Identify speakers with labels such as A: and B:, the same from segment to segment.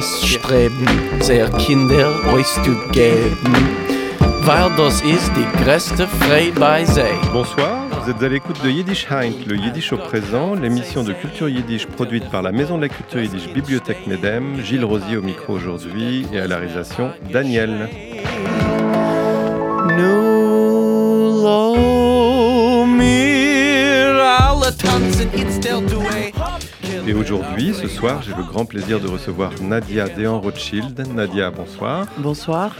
A: Streben, sehr Kinder euch zu geben, weil das ist die größte bei.
B: Bonsoir, vous êtes à l'écoute de Yiddish Heint, le Yiddish au présent, l'émission de culture yiddish produite par la Maison de la culture yiddish Bibliothèque Medem, Gilles Rosier au micro aujourd'hui et à la réalisation Daniel.
A: Nu
B: Et aujourd'hui, ce soir, j'ai le grand plaisir de recevoir Nadia Dehan Rothschild. Nadia, bonsoir.
C: Bonsoir.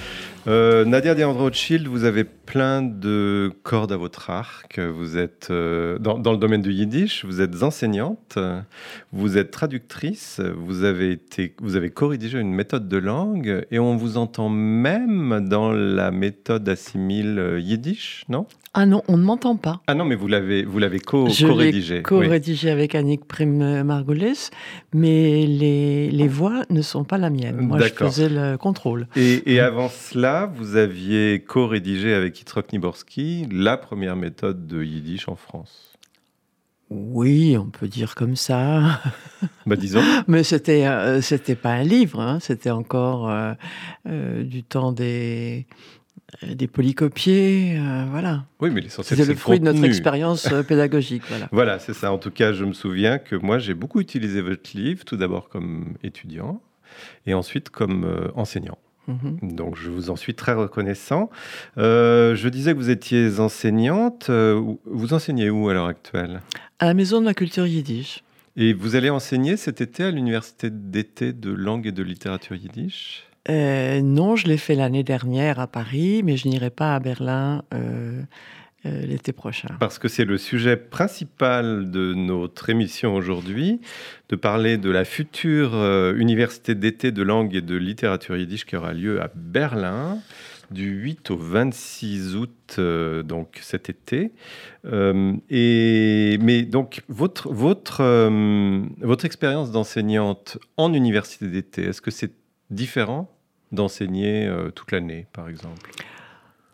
B: Euh, Nadia Dehan Rothschild, vous avez plein de cordes à votre arc. Vous êtes euh, dans, dans le domaine du yiddish, vous êtes enseignante, vous êtes traductrice, vous avez, été, vous avez co-rédigé une méthode de langue et on vous entend même dans la méthode assimile euh, yiddish, non?
C: Ah non, on ne m'entend pas.
B: Ah non, mais vous l'avez, vous l'avez co- co-rédigé. oui.
C: co-rédigé avec Annick Prime Margolis, mais les, les voix ne sont pas la mienne. Moi, je faisais le contrôle.
B: Et, et avant cela, vous aviez co-rédigé avec Yitzhak Niborski la première méthode de yiddish en France.
C: Oui, on peut dire comme ça.
B: Bah disons.
C: Mais c'était euh, c'était pas un livre, hein, c'était encore euh, euh, du temps des des polycopiés, voilà.
B: Oui, mais l'essentiel c'est
C: le fruit de notre expérience pédagogique, voilà.
B: Voilà, c'est ça. En tout cas, je me souviens que moi, j'ai beaucoup utilisé votre livre, tout d'abord comme étudiant et ensuite comme enseignant.
C: Mhm.
B: Donc, je vous en suis très reconnaissant. Euh, je disais que vous étiez enseignante. Euh, Vous enseignez où à l'heure actuelle?
C: À la maison de la culture yiddish.
B: Et vous allez enseigner cet été à l'université d'été de langue et de littérature yiddish?
C: Euh, non, je l'ai fait l'année dernière à Paris, mais je n'irai pas à Berlin euh, l'été prochain.
B: Parce que c'est le sujet principal de notre émission aujourd'hui, de parler de la future euh, université d'été de langue et de littérature yiddish qui aura lieu à Berlin du 8 au 26 août, euh, donc cet été. Euh, et, mais donc, votre, votre, euh, votre expérience d'enseignante en université d'été, est-ce que c'est différent d'enseigner euh, toute l'année, par exemple?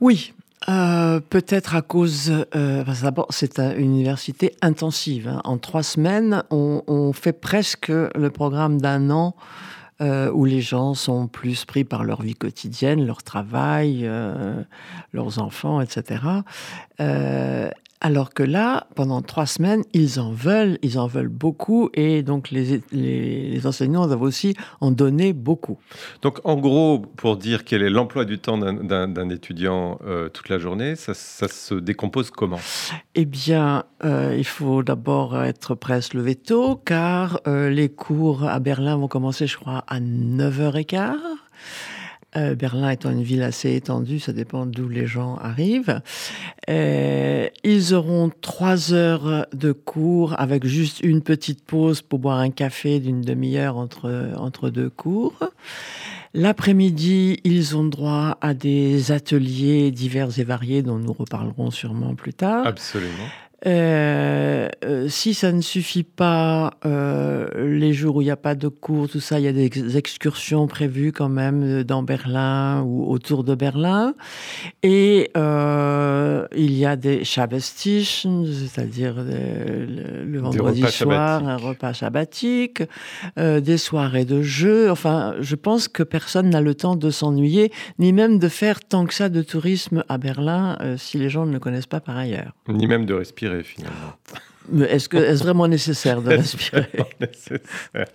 C: Oui, euh, peut-être à cause. euh, D'abord, c'est un- une université intensive. hein. En trois semaines, on, on fait presque le programme d'un an. euh, où les gens sont plus pris par leur vie quotidienne, leur travail, euh, leurs enfants, etc. Alors que là, pendant trois semaines, ils en veulent, ils en veulent beaucoup, et donc les, les- les enseignants doivent aussi en donner beaucoup.
B: Donc, en gros, pour dire quel est l'emploi du temps d'un- étudiant euh, toute la journée, ça, ça se décompose comment?
C: Eh bien, euh, il faut d'abord être prêt à se lever tôt, car euh, les cours à Berlin vont commencer, je crois, à 9h15. Euh, Berlin étant une ville assez étendue, ça dépend d'où les gens arrivent. Euh, ils auront trois heures de cours avec juste une petite pause pour boire un café d'une demi-heure entre, entre deux cours. L'après-midi, ils ont droit à des ateliers divers et variés dont nous reparlerons sûrement plus tard.
B: Absolument.
C: Euh, euh, si ça ne suffit pas, euh, les jours où il n'y a pas de cours, tout ça, il y a des excursions prévues quand même dans Berlin ou autour de Berlin. Et il y a des Schabbestischen, c'est-à-dire le, le vendredi soir, un repas sabbatique, des soirées de jeux. Enfin, je pense que personne n'a le temps de s'ennuyer, ni même de faire tant que ça de tourisme à Berlin si les gens ne le connaissent pas par ailleurs.
B: Ni même de respirer, finalement.
C: Mais est-ce que est-ce vraiment nécessaire de respirer
B: Vraiment nécessaire?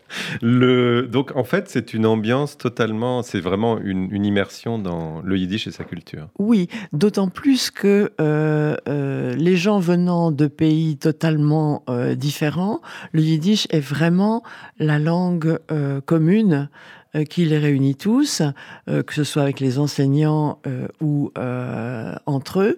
B: Le... Donc, en fait, c'est une ambiance totalement... C'est vraiment une, une immersion dans le yiddish et sa culture.
C: Oui, d'autant plus que euh, euh, les gens venant de pays totalement euh, différents, le yiddish est vraiment la langue commune qui les réunit tous, euh, que ce soit avec les enseignants euh, ou euh, entre eux.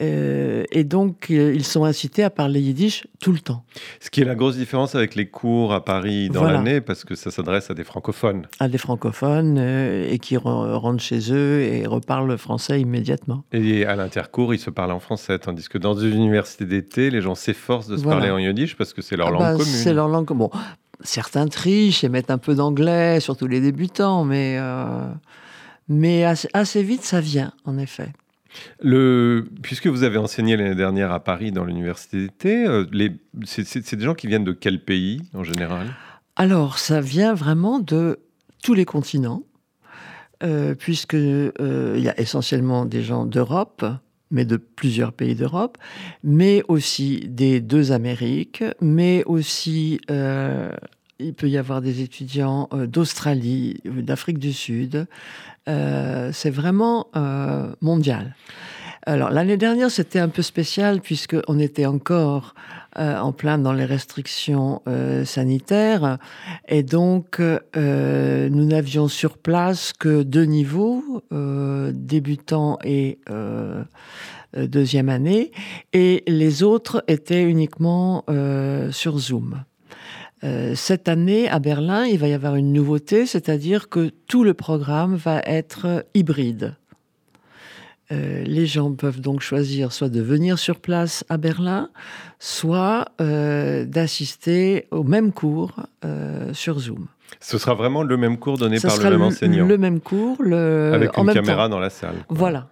C: Euh, et donc, euh, ils sont incités à parler yiddish tout le temps,
B: Ce qui est la grosse différence avec les cours à Paris dans
C: Voilà.
B: l'année, parce que ça s'adresse à des francophones.
C: à des francophones euh, et qui re- rentrent chez eux et reparlent français immédiatement.
B: Et à l'intercours, ils se parlent en français, tandis que dans une université d'été, les gens s'efforcent de se
C: Voilà.
B: parler en yiddish parce que c'est leur
C: Ah
B: langue
C: bah,
B: commune.
C: C'est leur langue commune. Bon, certains trichent et mettent un peu d'anglais, surtout les débutants, mais, euh, mais assez, assez vite, ça vient, en effet.
B: Le, puisque vous avez enseigné l'année dernière à Paris dans l'université d'été, euh, c'est des gens qui viennent de quel pays en général?
C: Alors, ça vient vraiment de tous les continents, euh, puisque il y a essentiellement des gens d'Europe, mais de plusieurs pays d'Europe, mais aussi des deux Amériques, mais aussi il peut y avoir des étudiants d'Australie, d'Afrique du Sud. c'est vraiment mondial. Alors l'année dernière, c'était un peu spécial puisqu'on était encore euh, en plein dans les restrictions euh, sanitaires et donc euh, nous n'avions sur place que deux niveaux, débutant et deuxième année, et les autres étaient uniquement sur Zoom. cette année, à Berlin, il va y avoir une nouveauté, c'est-à-dire que tout le programme va être hybride. Euh, les gens peuvent donc choisir soit de venir sur place à Berlin, soit euh, d'assister au même cours euh, sur Zoom.
B: Ce sera vraiment le même cours donné par le même enseignant.
C: Le même cours, le...
B: avec une caméra dans la salle.
C: Voilà.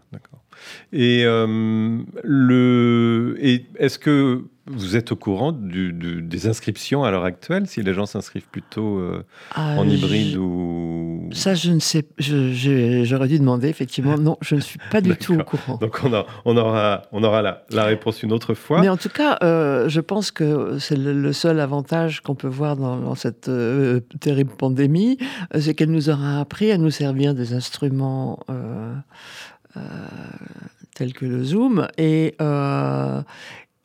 B: Et le, et est-ce que vous êtes au courant des inscriptions à l'heure actuelle, si les gens s'inscrivent plutôt euh, ah, en hybride ou...
C: Ça, je ne sais J'aurais dû demander, effectivement. Non, je ne suis pas du tout au courant.
B: Donc, on, on aura, on aura la, réponse une autre fois.
C: Mais en tout cas, euh, je pense que c'est le, seul avantage qu'on peut voir dans, cette euh, terrible pandémie, c'est qu'elle nous aura appris à nous servir des instruments... tels que le Zoom et,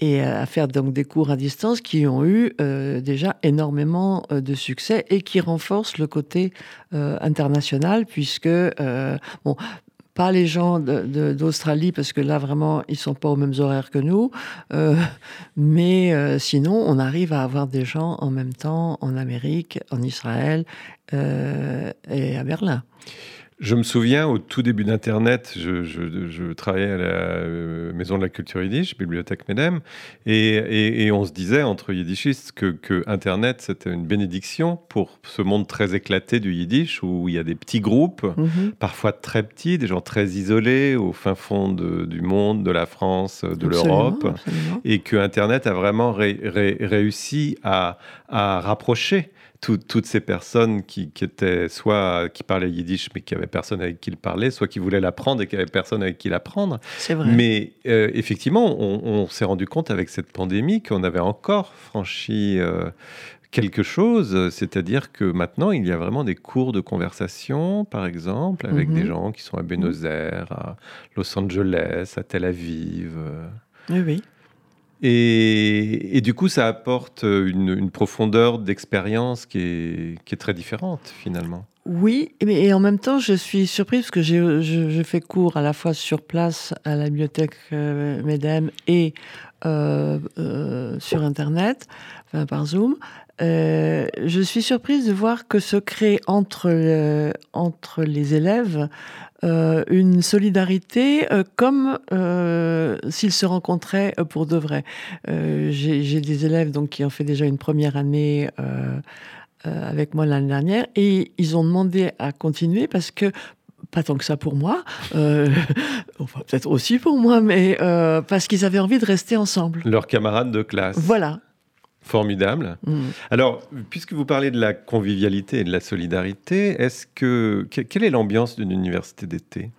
C: et à faire donc des cours à distance qui ont eu euh, déjà énormément euh, de succès et qui renforcent le côté euh, international puisque bon pas les gens d'Australie parce que là vraiment ils sont pas aux mêmes horaires que nous mais sinon on arrive à avoir des gens en même temps en Amérique en Israël et à Berlin
B: je me souviens, au tout début d'Internet, je, travaillais à la euh, Maison de la Culture Yiddish, Bibliothèque Medem, et, on se disait, entre yiddishistes, que, Internet, c'était une bénédiction pour ce monde très éclaté du yiddish, où il y a des petits groupes, mhm. parfois très petits, des gens très isolés, au fin fond du monde, de la France, de l'Europe, et que Internet a vraiment réussi à rapprocher toutes ces personnes qui, étaient soit qui parlaient yiddish mais qui avaient personne avec qui le parler, soit qui voulaient l'apprendre et qui n'avaient personne avec qui l'apprendre.
C: C'est vrai.
B: Mais euh, effectivement, on, s'est rendu compte avec cette pandémie qu'on avait encore franchi euh, quelque chose, c'est-à-dire que maintenant il y a vraiment des cours de conversation, par exemple, avec mhm. des gens qui sont à Buenos Aires, à Los Angeles, à Tel Aviv.
C: Oui, oui.
B: Et, du coup, ça apporte une, profondeur d'expérience qui est, très différente finalement.
C: Oui, et en même temps, je suis surprise parce que je, fais cours à la fois sur place à la bibliothèque euh, MEDEM et euh, euh, sur Internet, par Zoom. Je suis surprise de voir que se crée entre, entre les élèves euh, une solidarité euh, comme euh, s'ils se rencontraient pour de vrai. J'ai des élèves donc qui ont fait déjà une première année avec moi l'année dernière et ils ont demandé à continuer parce que pas tant que ça pour moi, enfin, peut-être aussi pour moi, mais parce qu'ils avaient envie de rester ensemble.
B: Leurs camarades de classe.
C: Voilà.
B: Formidable. Mm. Alors, puisque vous parlez de la convivialité et de la solidarité, est-ce que quelle est l'ambiance d'une université d'été?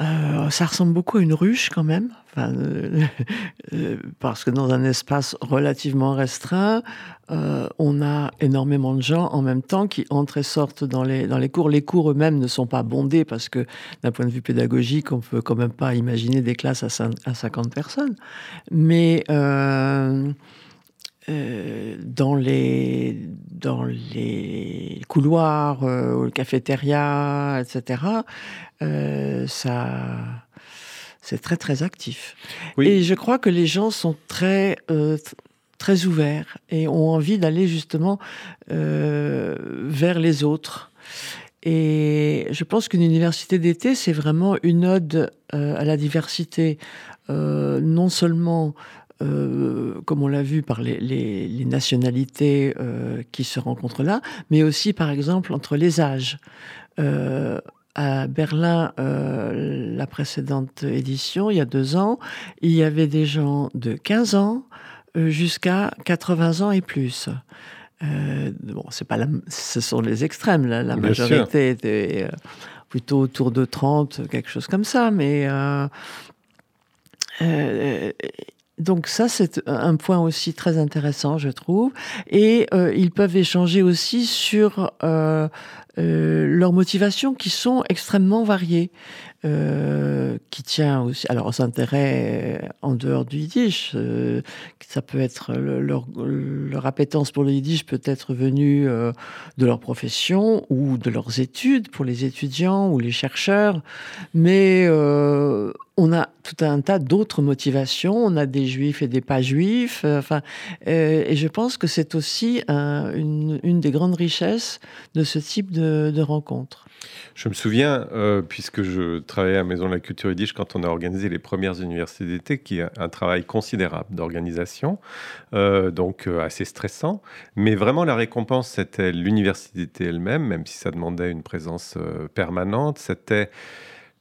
C: Euh, ça ressemble beaucoup à une ruche quand même, euh, euh, parce que dans un espace relativement restreint, on a énormément de gens en même temps qui entrent et sortent dans les, dans les cours. Les cours eux-mêmes ne sont pas bondés parce que d'un point de vue pédagogique, on peut quand même pas imaginer des classes à, à 50 personnes. Mais euh, dans, les, dans les couloirs, euh, le cafétéria, etc., euh, ça, c'est très très actif. Et je crois que les gens sont très très ouverts et ont envie d'aller justement vers les autres. Et je pense qu'une université d'été, c'est vraiment une ode à la diversité, non seulement euh, comme on l'a vu par les, nationalités euh, qui se rencontrent là, mais aussi par exemple entre les âges. Euh, à Berlin, la précédente édition, il y a deux ans, il y avait des gens de 15 ans jusqu'à 80 ans et plus. bon, c'est pas ce sont les extrêmes. La, la majorité était plutôt autour de 30, quelque chose comme ça. Mais donc ça, c'est un point aussi très intéressant, je trouve. Et euh, ils peuvent échanger aussi sur euh, euh, leurs motivations qui sont extrêmement variées. Euh, qui tient aussi, alors aux intérêts euh, en dehors du yiddish. Euh, ça peut être leur, leur, appétence pour le yiddish peut être venue de leur profession ou de leurs études pour les étudiants ou les chercheurs, mais on a tout un tas d'autres motivations. On a des juifs et des pas juifs. enfin, et je pense que c'est aussi une, une, des grandes richesses de ce type de, de rencontres.
B: Je me souviens, euh, puisque je travaillais à Maison de la Culture Yiddish quand on a organisé les premières universités d'été, qui est un travail considérable d'organisation, euh, donc euh, assez stressant. Mais vraiment, la récompense, c'était l'université d'été elle-même, même si ça demandait une présence permanente. C'était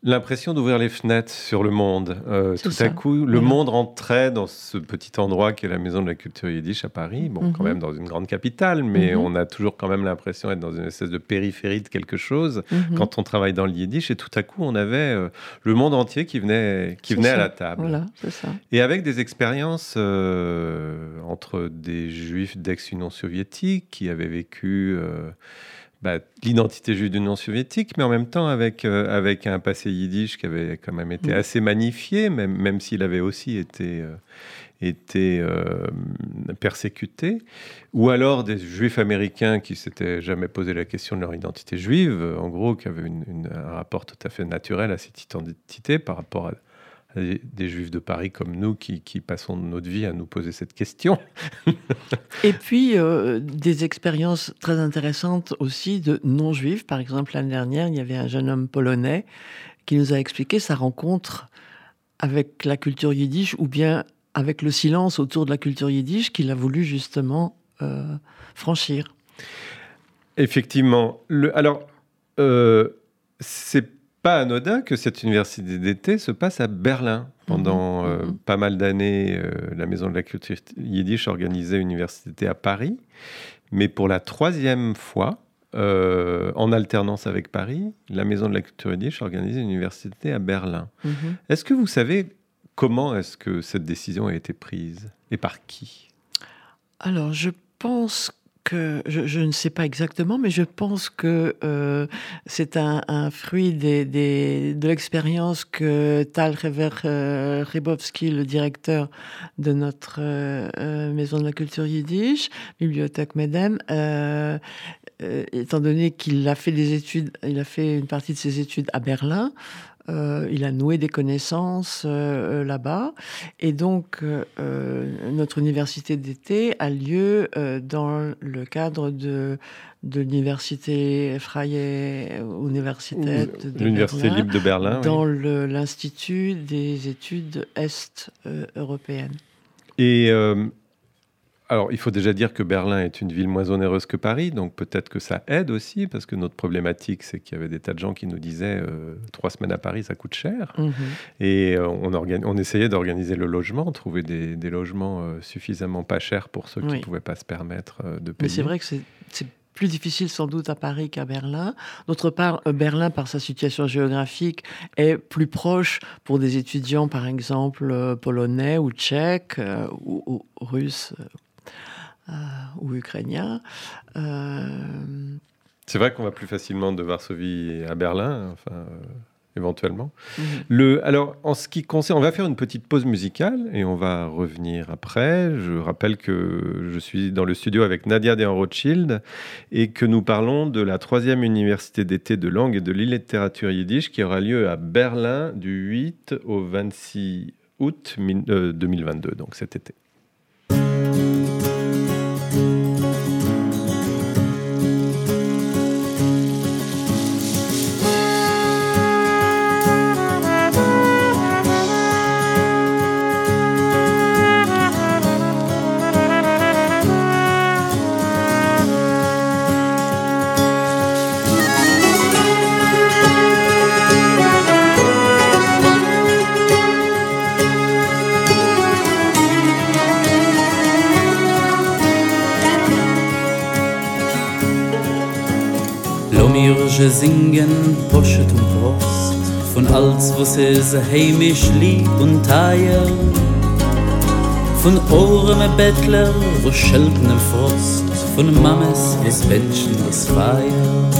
B: l'impression d'ouvrir les fenêtres sur le monde. Euh, tout à coup, le monde rentrait dans ce petit endroit qui est la Maison de la Culture Yiddish à Paris. Bon, quand mhm. même dans une grande capitale, mais mhm. on a toujours quand même l'impression d'être dans une espèce de périphérie de quelque chose mhm. quand on travaille dans le Yiddish. Et tout à coup, on avait euh, le monde entier qui venait, qui venait à la table.
C: Voilà, ça.
B: Et avec des expériences euh, entre des juifs d'ex-Union soviétique qui avaient vécu bah, l'identité juive de l'Union soviétique, mais en même temps avec, euh, avec un passé yiddish qui avait quand même été mm. assez magnifié, même, même s'il avait aussi été, euh, été euh, persécuté, ou alors des juifs américains qui s'étaient jamais posé la question de leur identité juive, en gros, qui avaient un rapport tout à fait naturel à cette identité par rapport à des, juifs de Paris comme nous qui, passons notre vie à nous poser cette question.
C: Et puis, euh, des expériences très intéressantes aussi de non-juifs. Par exemple, l'année dernière, il y avait un jeune homme polonais qui nous a expliqué sa rencontre avec la culture yiddish ou bien avec le silence autour de la culture yiddish qu'il a voulu justement euh, franchir.
B: Effectivement. Le, alors, euh, c'est pas anodin que cette université d'été se passe à Berlin. Pendant mhm, euh, mhm. pas mal d'années, euh, la Maison de la Culture Yiddish organisait une université à Paris. Mais pour la troisième fois, euh, en alternance avec Paris, la Maison de la Culture Yiddish organisait une université à Berlin. Mhm. Est-ce que vous savez comment est-ce que cette décision a été prise et par qui?
C: Alors, je pense je, ne sais pas exactement, mais je pense que euh, c'est un, fruit de l'expérience que Tal euh, Rybowski, le directeur de notre euh, Maison de la Culture Yiddish, Bibliothèque Medem, étant donné qu'il a fait des études, il a fait une partie de ses études à Berlin, euh, il a noué des connaissances euh, là-bas. Et donc, euh, notre université d'été a lieu dans le cadre de, de l'université Freie Universität
B: de L'université libre de Berlin.
C: Dans l'Institut des études est-européennes.
B: Et alors, il faut déjà dire que Berlin est une ville moins onéreuse que Paris, donc peut-être que ça aide aussi, parce que notre problématique, c'est qu'il y avait des tas de gens qui nous disaient euh, trois semaines à Paris, ça coûte cher. Mhm. Et euh, on, on, essayait d'organiser le logement, trouver des, logements euh, suffisamment pas chers pour ceux qui ne pouvaient pas se permettre de payer.
C: Mais c'est vrai que c'est plus difficile sans doute à Paris qu'à Berlin. D'autre part, Berlin, par sa situation géographique, est plus proche pour des étudiants, par exemple, polonais ou tchèques ou russes ou ukrainien. Euh,
B: C'est vrai qu'on va plus facilement de Varsovie à Berlin, enfin, euh, éventuellement. Mhm. Le, alors, en ce qui concerne, on va faire une petite pause musicale et on va revenir après. Je rappelle que je suis dans le studio avec Nadia de Rothschild et que nous parlons de la troisième université d'été de langue et de littérature yiddish qui aura lieu à Berlin du 8 au 26 août 2022, donc cet été.
D: Je singen Poschet und Prost. Von als was es heimisch lieb und teier. Von Ohren mit Bettler, wo schelten im Frost. Von Mammes, was Menschen das Feier.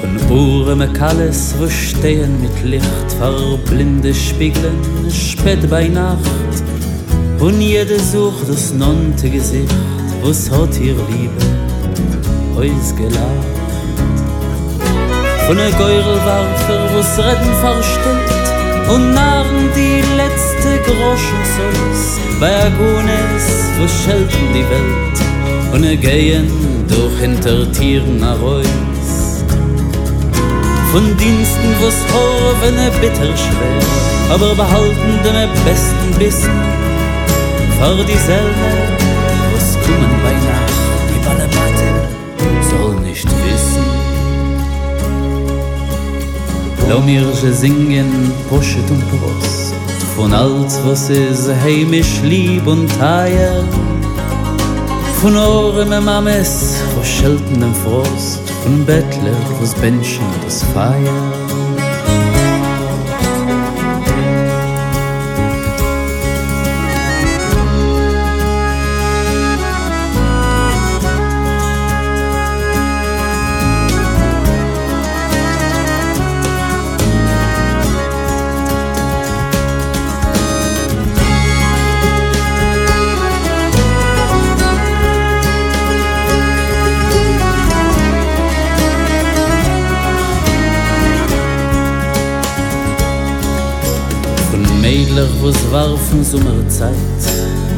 D: Von Ohren mit Kalles, wo stehen mit Licht Verblinde Spiegeln, spät bei Nacht Und jede sucht das nonnte Gesicht, was hat ihr Liebe euch gelacht. Von der Geurelwarfer, was Reden verstellt, und narren die letzte Groschen soll's, bei Agones, wo schelten die Welt, und er gehen durch hinter Tieren nach. Von Diensten, wo's Horven bitter schwer, aber behalten den besten Bissen, Vor die Selme, was kommen bei Nacht, die Ballermatte soll nicht wissen. Lau mir je singen, Poschet und Prost, von alt, was is heimisch lieb und teier. Von Ohren me Mames, was schelten den Frost, von Bettler, was Benchen das Feier. Was warfen Sommerzeit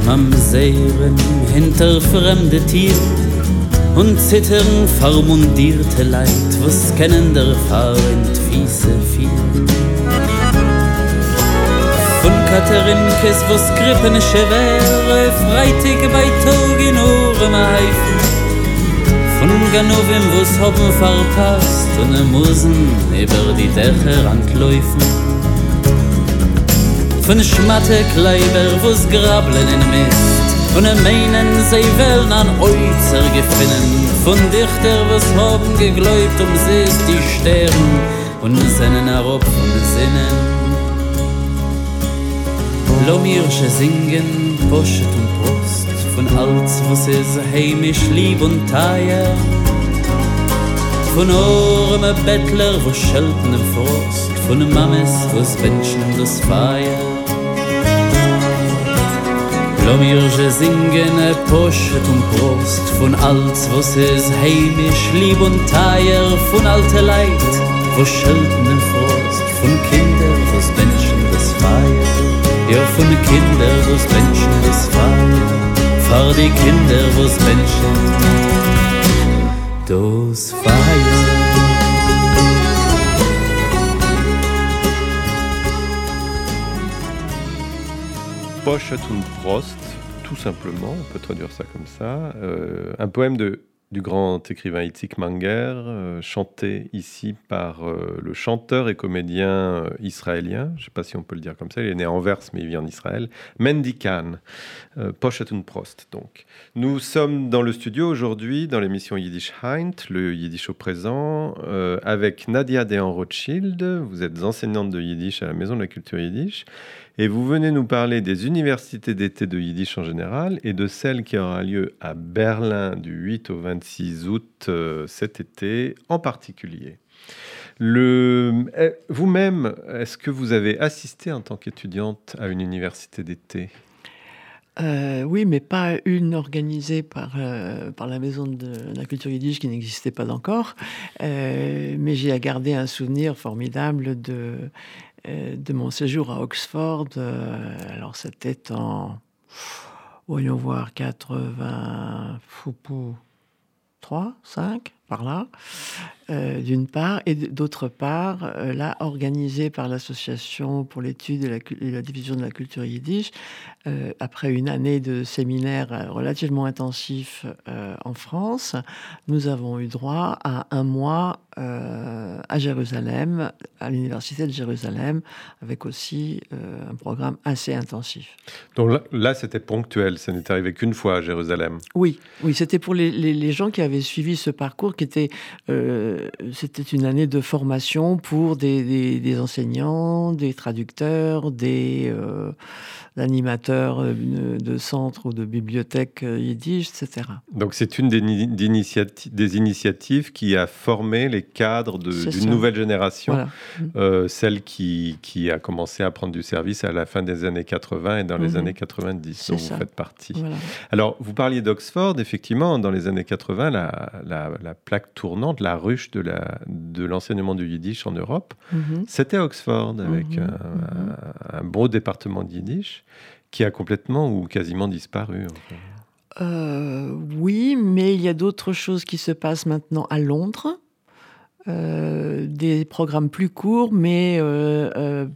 D: Mam Seeren hinter fremde Tier und zittern vermundierte Leid was kennen der fahrend fiese viel Von Katharinkes was krippene Chevere freitig bei Togin Ohren heifen Von Ganovim was hoppen verpasst und Musen über die Dächer antläufen von schmatte kleiber wo's grablen in mist. Und er meinen sei wel an euzer gefinnen. Von dichter was haben gegläubt um sie die sterben. Und seinen herop von sinnen lo mirsche singen poschet und post. Von als was es heimisch lieb und teier von orme bettler wo schelten im frost. Von mammes was wünschen das feier Lo mir je singen e pochet und Prost von als was es heimisch lieb und teier von alte Leid wo schelten den Frost von Kinder was Menschen das feier. Ja von Kinder was Menschen das feier. Fahr die Kinder was Menschen das feier
B: Und Prost, tout simplement, on peut traduire ça comme ça. Euh, un poème du grand écrivain Itzik Manger, euh, chanté ici par euh, le chanteur et comédien israélien, je ne sais pas si on peut le dire comme ça, il est né en Verse mais il vit en Israël, Mendy Khan, Prost. Donc. Nous sommes dans le studio aujourd'hui, dans l'émission Yiddish Heint, le Yiddish au présent, avec Nadia Dehan Rothschild, vous êtes enseignante de Yiddish à la Maison de la Culture Yiddish, Et vous venez nous parler des universités d'été de Yiddish en général et de celle qui aura lieu à Berlin du 8 au 26 août euh, cet été en particulier. Eh, vous-même, est-ce que vous avez assisté en tant qu'étudiante à une université d'été?
C: Euh, oui, mais pas une organisée par, euh, par la Maison de la Culture Yiddish qui n'existait pas encore. Euh, mais j'ai gardé un souvenir formidable de, de mon séjour à Oxford. Euh, alors c'était en, voyons voir, 80, foupou, 3, 5 par là, euh, d'une part, et d'autre part, euh, là, organisé par l'Association pour l'étude et, la, division de la culture yiddish, euh, après une année de séminaire relativement intensif en France, nous avons eu droit à un mois à Jérusalem, à l'Université de Jérusalem, avec aussi un programme assez intensif.
B: Donc là, là c'était ponctuel, ça n'est arrivé qu'une fois à Jérusalem.
C: Oui, oui, c'était pour les, les, les, gens qui avaient suivi ce parcours était c'était une année de formation pour des, enseignants, des traducteurs, des euh, animateurs euh, de centres ou de bibliothèques euh, yiddish, etc.
B: Donc c'est une des, des, initiatives qui a formé les cadres d'une nouvelle génération, celle qui, qui, a commencé à prendre du service à la fin des années 80 et dans les mhm. années 90, dont vous faites partie. Alors, vous parliez d'Oxford, effectivement, dans les années 80, la, la, la plaque tournante, la ruche de de l'enseignement du yiddish en Europe, mhm. c'était Oxford, avec mhm. Mhm. un, beau département de yiddish qui a complètement ou quasiment disparu.
C: Euh, oui, mais il y a d'autres choses qui se passent maintenant à Londres. Euh, des programmes plus courts, mais euh,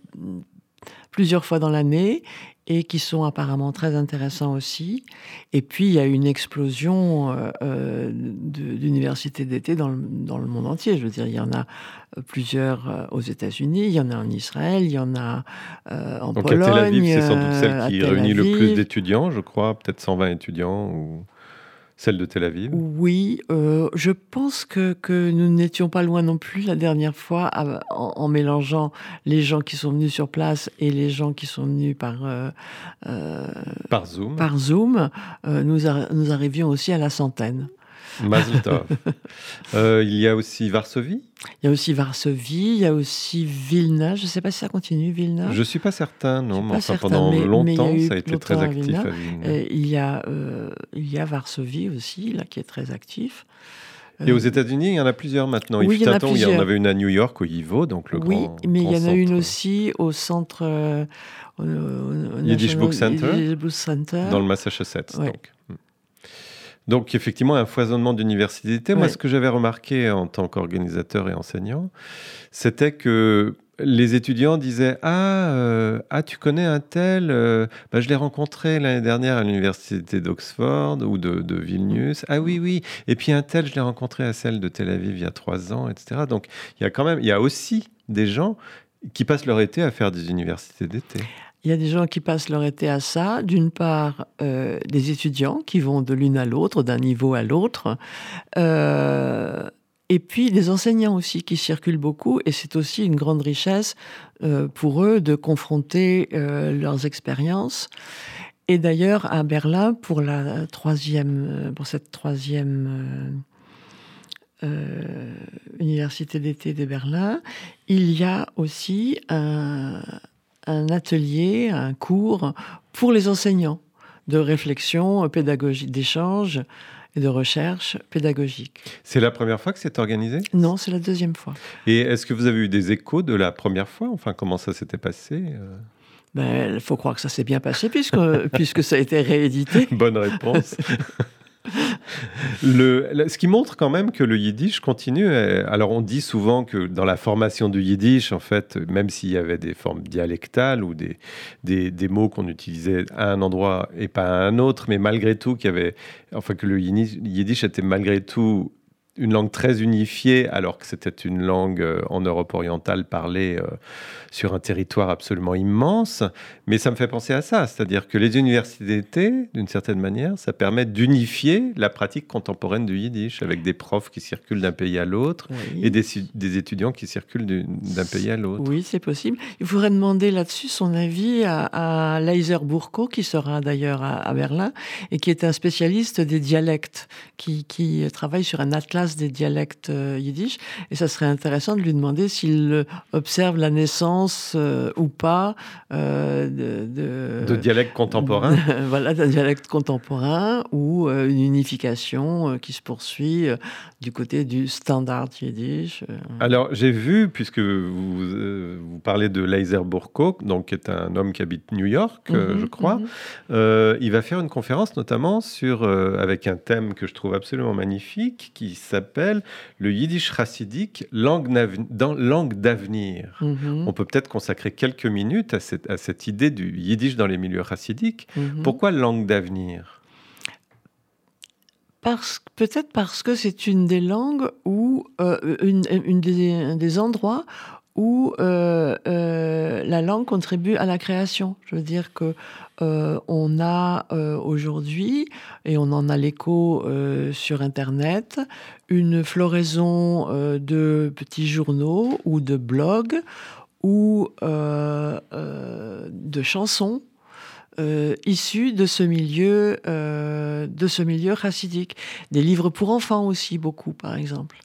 C: plusieurs fois dans l'année et qui sont apparemment très intéressants aussi. Et puis, il y a une explosion euh, euh d'universités d'été dans le, dans le, monde entier. Je veux dire, il y en a euh, plusieurs aux États-Unis, il y en a en Israël, il y en a euh, en Donc Pologne.
B: Donc, Tel Aviv, c'est sans doute celle qui réunit le plus d'étudiants, je crois, peut-être 120 étudiants. Ou... Celle de Tel Aviv
C: Oui, euh, je pense que, que nous n'étions pas loin non plus la dernière fois en, mélangeant les gens qui sont venus sur place et les gens qui sont venus par, euh,
B: euh, par Zoom.
C: Par Zoom nous, nous arrivions aussi à la centaine.
B: Mazel euh, il y a aussi Varsovie
C: Il y a aussi Varsovie, il y a aussi Vilna. Je ne sais pas si ça continue, Vilna.
B: Je ne suis pas certain, non. Mais pendant longtemps, ça a été très actif à,
C: Vilna. il, y a, euh, il y a Varsovie aussi, là, qui est très actif.
B: Et aux États-Unis, il y en a plusieurs maintenant.
C: Oui, il, y en a
B: il y en avait une à New York, au YIVO, donc le
C: oui,
B: grand.
C: Oui, mais il y en
B: a
C: une aussi au centre. Euh,
B: Yiddish Book Center, Dans le Massachusetts. Donc. Donc effectivement, un foisonnement d'universités. Moi, ce que j'avais remarqué en tant qu'organisateur et enseignant, c'était que les étudiants disaient ah, euh, ah tu connais un tel euh, bah, je l'ai rencontré l'année dernière à l'université d'Oxford ou de, Vilnius. Ah oui oui. Et puis un tel je l'ai rencontré à celle de Tel Aviv il y a trois ans etc donc il y a quand même il y a aussi des gens qui passent leur été à faire des universités d'été
C: il y a des gens qui passent leur été à ça. D'une part, euh, des étudiants qui vont de l'une à l'autre, d'un niveau à l'autre. Euh, et puis des enseignants aussi qui circulent beaucoup. Et c'est aussi une grande richesse euh, pour eux de confronter leurs expériences. Et d'ailleurs, à Berlin, pour, la troisième, pour cette troisième université d'été de Berlin, il y a aussi un un atelier, un cours pour les enseignants de réflexion pédagogique, d'échange et de recherche pédagogique.
B: C'est la première fois que c'est organisé?
C: Non, c'est la deuxième fois.
B: Et est-ce que vous avez eu des échos de la première fois? Enfin, comment ça s'était passé euh?
C: ben, Il faut croire que ça s'est bien passé puisque, puisque ça a été réédité.
B: Bonne réponse. le, ce qui montre quand même que le yiddish continue. Alors, on dit souvent que dans la formation du yiddish, en fait, même s'il y avait des formes dialectales ou des, des, des mots qu'on utilisait à un endroit et pas à un autre, mais malgré tout, qu'il y avait, enfin, que le yiddish était malgré tout une langue très unifiée, alors que c'était une langue euh, en Europe orientale parlée euh, sur un territoire absolument immense. Mais ça me fait penser à ça, c'est-à-dire que les universités d'une certaine manière, ça permet d'unifier la pratique contemporaine du yiddish, avec des profs qui circulent d'un pays à l'autre et des, étudiants qui circulent d'un pays à l'autre.
C: Oui, c'est possible. Il faudrait demander là-dessus son avis à, à Leiser Burko, qui sera d'ailleurs à, Berlin, et qui est un spécialiste des dialectes, qui, qui travaille sur un atlas des dialectes euh, yiddish. Et ça serait intéressant de lui demander s'il observe la naissance euh, ou pas
B: euh, de, de, dialectes contemporains.
C: voilà, d'un dialecte contemporain ou une unification qui se poursuit du côté du standard yiddish.
B: Alors, j'ai vu, puisque vous, vous parlez de Leiser Burko, donc qui est un homme qui habite New York, mhm, je crois, mhm. il va faire une conférence notamment sur, avec un thème que je trouve absolument magnifique, qui s'appelle le yiddish chassidique, langue, langue d'avenir. Mhm. On peut peut-être consacrer quelques minutes à cette, à cette, idée du yiddish dans les milieux chassidiques. Mhm. Pourquoi langue d'avenir?
C: Peut-être parce que c'est une des langues ou euh, une, une des, des, endroits où euh, euh, la langue contribue à la création. Je veux dire que euh, on a aujourd'hui, et on en a l'écho sur Internet, une floraison de petits journaux ou de blogs ou de chansons issus de ce milieu, de ce milieu chassidique. Des livres pour enfants aussi, beaucoup, par exemple.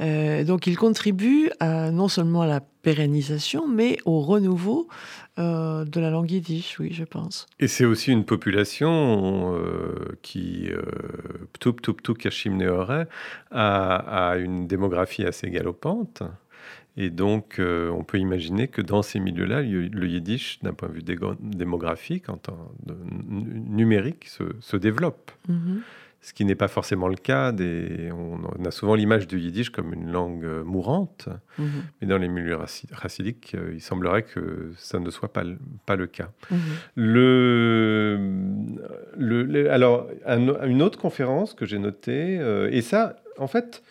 C: Euh, donc il contribue non seulement à la pérennisation, mais au renouveau euh, de la langue yiddish, oui, je pense.
B: Et c'est aussi une population euh, qui, Ptup Ptup Ptup Kashim a, a une démographie assez galopante. Et donc, on peut imaginer que dans ces milieux-là, le yiddish, d'un point de vue démographique, en temps numérique, se, développe. Mm-hmm ce qui n'est pas forcément le cas. Des, on, a souvent l'image du yiddish comme une langue euh, mourante, mhm. mais dans les milieux racidiques, euh, il semblerait que ça ne soit pas, pas le cas. Mhm. le, le, alors, une autre conférence que j'ai notée, euh, et ça, en fait,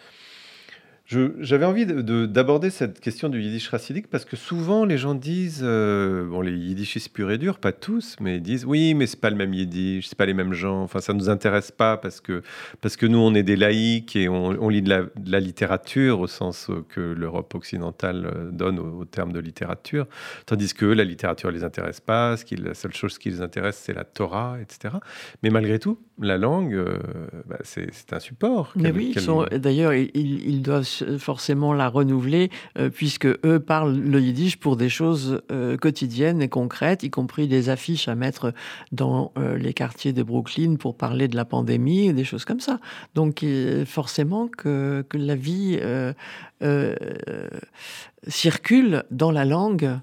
B: j'avais envie d'aborder cette question du yiddish racidique parce que souvent les gens disent, euh, bon les yiddishistes purs et durs, pas tous, mais ils disent oui mais c'est pas le même yiddish, c'est pas les mêmes gens, enfin ça nous intéresse pas parce que, parce que nous on est des laïcs et on, lit de la, littérature au sens que l'Europe occidentale euh, donne au, terme de littérature, tandis que la littérature les intéresse pas, ce qui, la seule chose qui les intéresse c'est la Torah, etc. Mais malgré tout, la langue, euh, bah, c'est un support.
C: Mais oui, d'ailleurs ils, ils doivent forcément la renouveler, euh, puisque eux parlent le yiddish pour des choses euh, quotidiennes et concrètes, y compris des affiches à mettre dans les quartiers de Brooklyn pour parler de la pandémie et des choses comme ça. Donc forcément que, que la vie circule dans la langue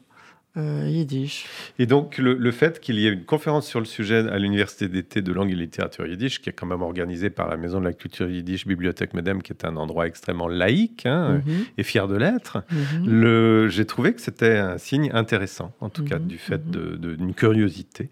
C: euh, yiddish.
B: Et donc, le, fait qu'il y ait une conférence sur le sujet à l'Université d'été de langue et littérature yiddish, qui est quand même organisée par la Maison de la culture yiddish, Bibliothèque Medem, qui est un endroit extrêmement laïque hein, mhm. et fier de l'être, mhm. j'ai trouvé que c'était un signe intéressant, en tout cas, mhm. du fait d'une curiosité.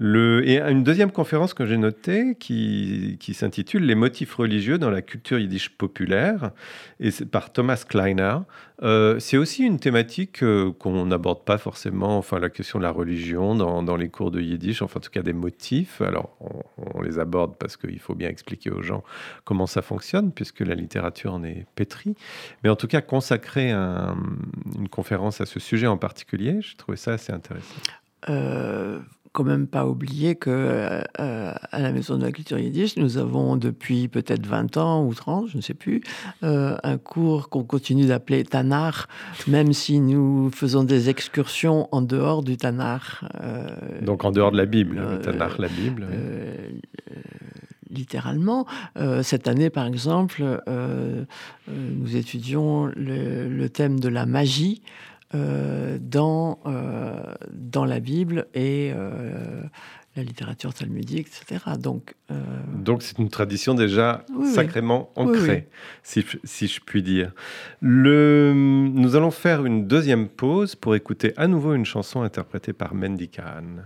B: Le, et une deuxième conférence que j'ai notée, qui, qui s'intitule Les motifs religieux dans la culture yiddish populaire, et c'est par Thomas Kleiner. Euh, c'est aussi une thématique euh, qu'on n'aborde pas forcément, enfin la question de la religion dans, les cours de yiddish, enfin en tout cas des motifs. Alors on, les aborde parce qu'il faut bien expliquer aux gens comment ça fonctionne, puisque la littérature en est pétrie. Mais en tout cas, consacrer une conférence à ce sujet en particulier, je trouvais ça assez intéressant.
C: Euh, quand même pas oublier que euh, à la Maison de la Culture Yiddish, nous avons depuis peut-être 20 ans ou 30, je ne sais plus, euh, un cours qu'on continue d'appeler Tanar, même si nous faisons des excursions en dehors du Tanar.
B: Euh, Donc en dehors de la Bible, le Tanar, la Bible.
C: littéralement. cette année, par exemple, nous étudions le, thème de la magie dans, euh, dans la Bible et euh, la littérature talmudique, etc.
B: Donc, Donc c'est une tradition déjà sacrément ancrée, si, si, je puis dire. Le... Nous allons faire une deuxième pause pour écouter à nouveau une chanson interprétée par Mendy Khan.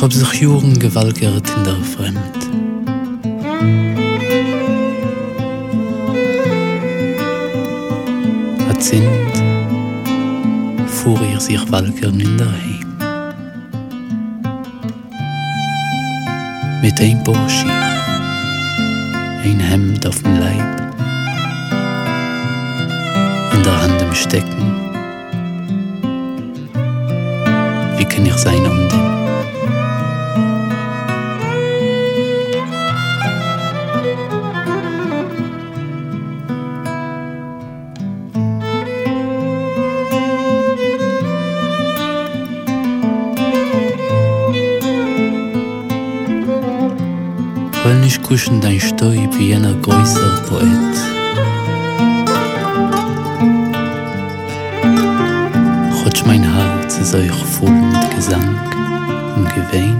D: Hab sich Juren gewalkert in der Fremd. Sind, fuhr ihr sich walkern in der Heim. Mit ein Borschi, ein Hemd auf dem Leib, in der Hand im Stecken. Wie kann ich sein um dem? Kuschen dein Stäub wie jener größer Poet. Chotsch mein Herz ist euch voll mit Gesang und Gewein.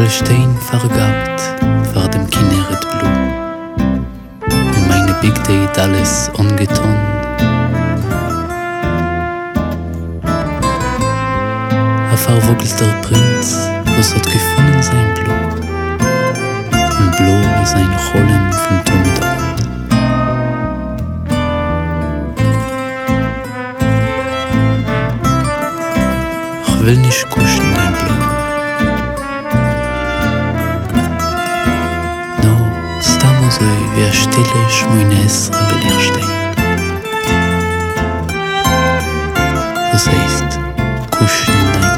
D: אבל שתיהן פרגבת, פרדם כנרת בלו. Und meine Big ist alles ungetan. A verwogelt der Prinz, was hat gefunden sein Blut. Und Blu ist ein Cholem von Tomidon. Will nicht kuschen, genauso wie ein stille Schmünes über dir steht. Das heißt,
B: kuscheln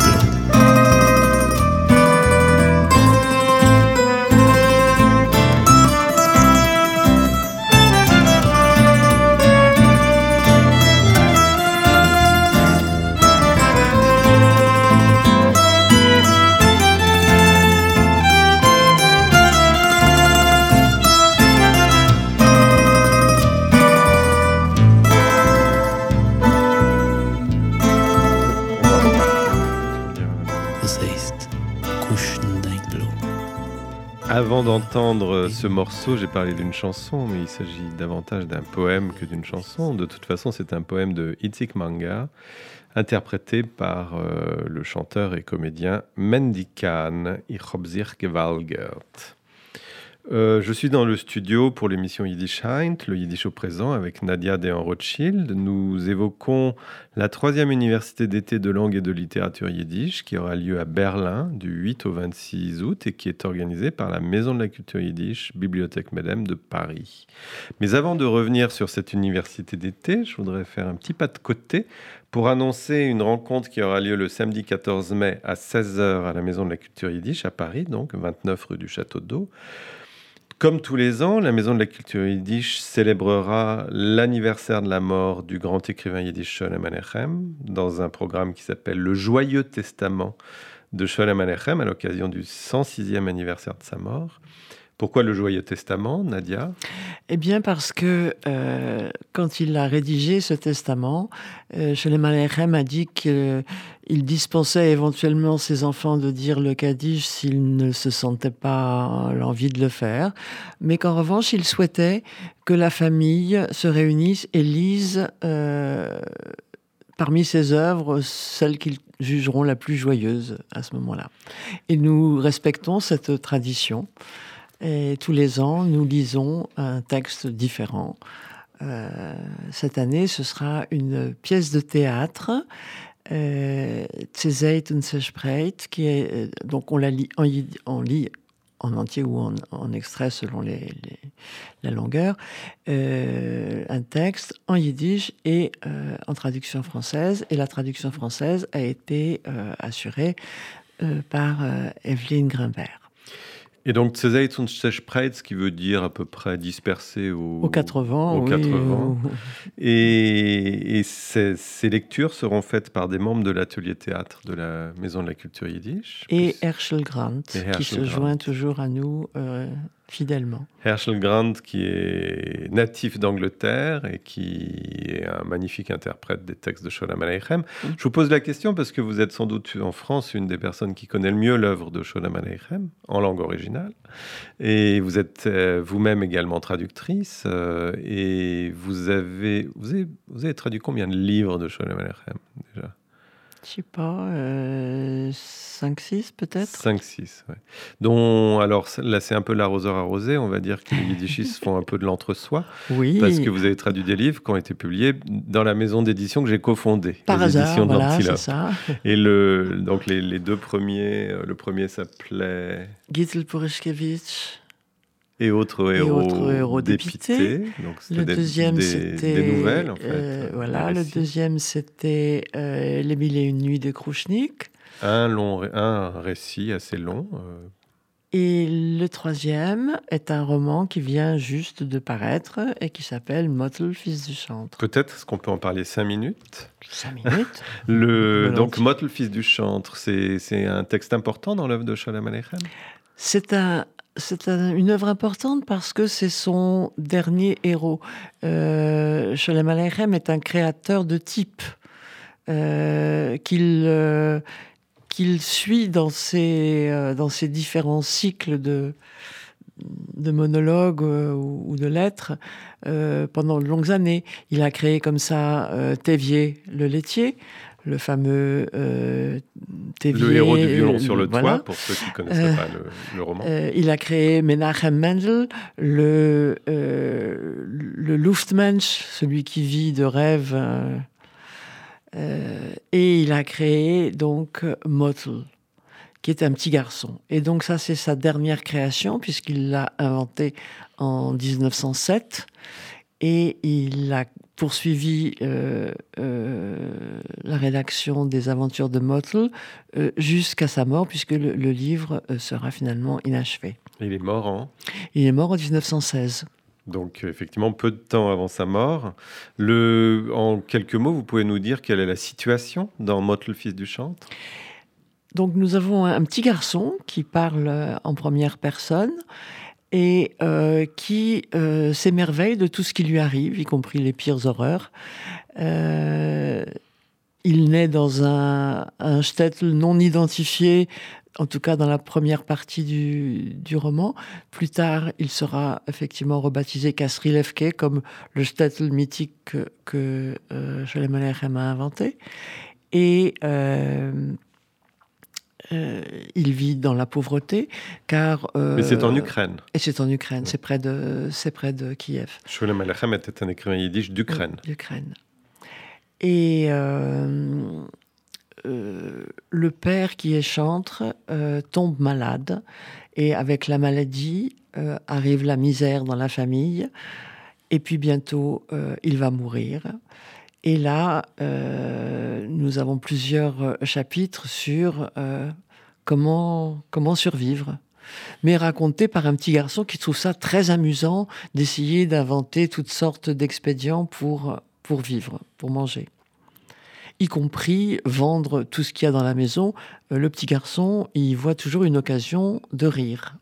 B: d'entendre ce morceau, j'ai parlé d'une chanson, mais il s'agit davantage d'un poème que d'une chanson. De toute façon, c'est un poème de Itzik Manga, interprété par euh, le chanteur et comédien Mendy Khan, Ich hab sich gewalgert. Euh, je suis dans le studio pour l'émission Yiddish Heint, le Yiddish au présent, avec Nadia Dehan Rothschild. Nous évoquons la troisième université d'été de langue et de littérature yiddish qui aura lieu à Berlin du 8 au 26 août et qui est organisée par la Maison de la culture yiddish, Bibliothèque Medem de Paris. Mais avant de revenir sur cette université d'été, je voudrais faire un petit pas de côté pour annoncer une rencontre qui aura lieu le samedi 14 mai à 16h à la Maison de la culture yiddish à Paris, donc 29 rue du Château d'Eau. Comme tous les ans, la Maison de la Culture Yiddish célébrera l'anniversaire de la mort du grand écrivain yiddish Sholem Aleichem dans un programme qui s'appelle Le Joyeux Testament de Sholem Aleichem à l'occasion du 106e anniversaire de sa mort. Pourquoi le Joyeux Testament, Nadia?
C: Eh bien parce que euh, quand il a rédigé ce testament, euh, Sholem Aleichem a dit qu'il dispensait éventuellement ses enfants de dire le Kaddish s'ils ne se sentaient pas l'envie de le faire, mais qu'en revanche, il souhaitait que la famille se réunisse et lise euh, parmi ses œuvres celles qu'ils jugeront la plus joyeuse à ce moment-là. Et nous respectons cette tradition. Et tous les ans, nous lisons un texte différent. Euh, cette année, ce sera une pièce de théâtre, euh, qui est euh, donc on la lit on lit en entier ou en, extrait selon la longueur, euh, un texte en yiddish et en traduction française. Et la traduction française a été assurée par Evelyne Grimbert.
B: Et donc, Zezeit und ce qui veut dire à peu près dispersé au,
C: Aux quatre vents,
B: aux
C: oui,
B: quatre
C: ou-
B: vents. Et, et ces, ces lectures seront faites par des membres de l'atelier théâtre de la Maison de la Culture Yiddish.
C: Et Herschel Grant,
B: Et
C: qui se joint toujours à nous euh, fidèlement.
B: Herschel Grant, qui est natif d'Angleterre et qui est un magnifique interprète des textes de Sholem Aleichem. Mm. Je vous pose la question parce que vous êtes sans doute en France une des personnes qui connaît le mieux l'œuvre de Sholem Aleichem en langue originale. Et vous êtes euh, vous-même également traductrice. Euh, et vous avez, vous avez, vous avez traduit combien de livres de Sholem Aleichem déjà?
C: Je sais pas, 5-6 euh, peut-être?
B: 5-6, oui. Dont, alors là, c'est un peu l'arroseur arrosé, on va dire que les yiddishistes font un peu de l'entre-soi.
C: Oui.
B: Parce que vous avez traduit des livres qui ont été publiés dans la maison d'édition que j'ai cofondée.
C: Par
B: les
C: hasard,
B: éditions
C: voilà, c'est ça.
B: Et le, donc les, les deux premiers, euh, le premier s'appelait...
C: Gitzel Purishkevich
B: et autres héros, dépités.
C: le deuxième, c'était
B: des nouvelles, en fait.
C: Euh, voilà, le deuxième, c'était euh, Les mille et une nuits de Krouchnik.
B: Un, long, un récit assez long. Euh.
C: Et le troisième est un roman qui vient juste de paraître et qui s'appelle Motel, fils du chantre.
B: Peut-être est-ce qu'on peut en parler cinq minutes?
C: Cinq minutes
B: le, Donc, Motel, fils du chantre, c'est un texte important dans l'œuvre de Shalom Aleichem?
C: C'est un, c'est une œuvre importante parce que c'est son dernier héros. Euh, Sholem Aleichem est un créateur de type euh, qu'il euh, qu'il suit dans ses, euh, dans ses différents cycles de, de monologues ou de lettres pendant de longues années. Il a créé comme ça Thévier le laitier, le fameux euh,
B: Le héros du violon sur le toit, pour ceux qui ne connaissent pas le, roman.
C: Euh, il a créé Menachem Mendel, le, euh, le Luftmensch, celui qui vit de rêves. Euh, et il a créé donc Motel, qui est un petit garçon. Et donc ça, c'est sa dernière création, puisqu'il l'a inventé en 1907. Et il a poursuivi euh, euh, la rédaction des aventures de Mottl euh, jusqu'à sa mort, puisque le, livre sera finalement inachevé.
B: Il est mort en
C: Il est mort en 1916.
B: Donc effectivement, peu de temps avant sa mort. Le, en quelques mots, vous pouvez nous dire quelle est la situation dans Mottl, fils du chantre?
C: Donc nous avons un petit garçon qui parle en première personne et euh, qui euh, s'émerveille de tout ce qui lui arrive, y compris les pires horreurs. Euh, il naît dans un, un shtetl non identifié, en tout cas dans la première partie du, roman. Plus tard, il sera effectivement rebaptisé Kasrilevke, comme le shtetl mythique que, que Sholem a inventé. Et euh, il vit dans la pauvreté, car...
B: Euh, Mais c'est en Ukraine.
C: Et c'est en Ukraine, c'est près de, c'est près de Kiev.
B: Sholem Aleichem était un écrivain yiddish d'Ukraine.
C: D'Ukraine. Et euh, le père qui est chantre tombe malade, et avec la maladie arrive la misère dans la famille, et puis bientôt il va mourir. Et là, euh, nous avons plusieurs euh, chapitres sur euh, comment, comment survivre, mais racontés par un petit garçon qui trouve ça très amusant d'essayer d'inventer toutes sortes d'expédients pour, pour vivre, pour manger. Y compris vendre tout ce qu'il y a dans la maison. Le petit garçon, il voit toujours une occasion de rire.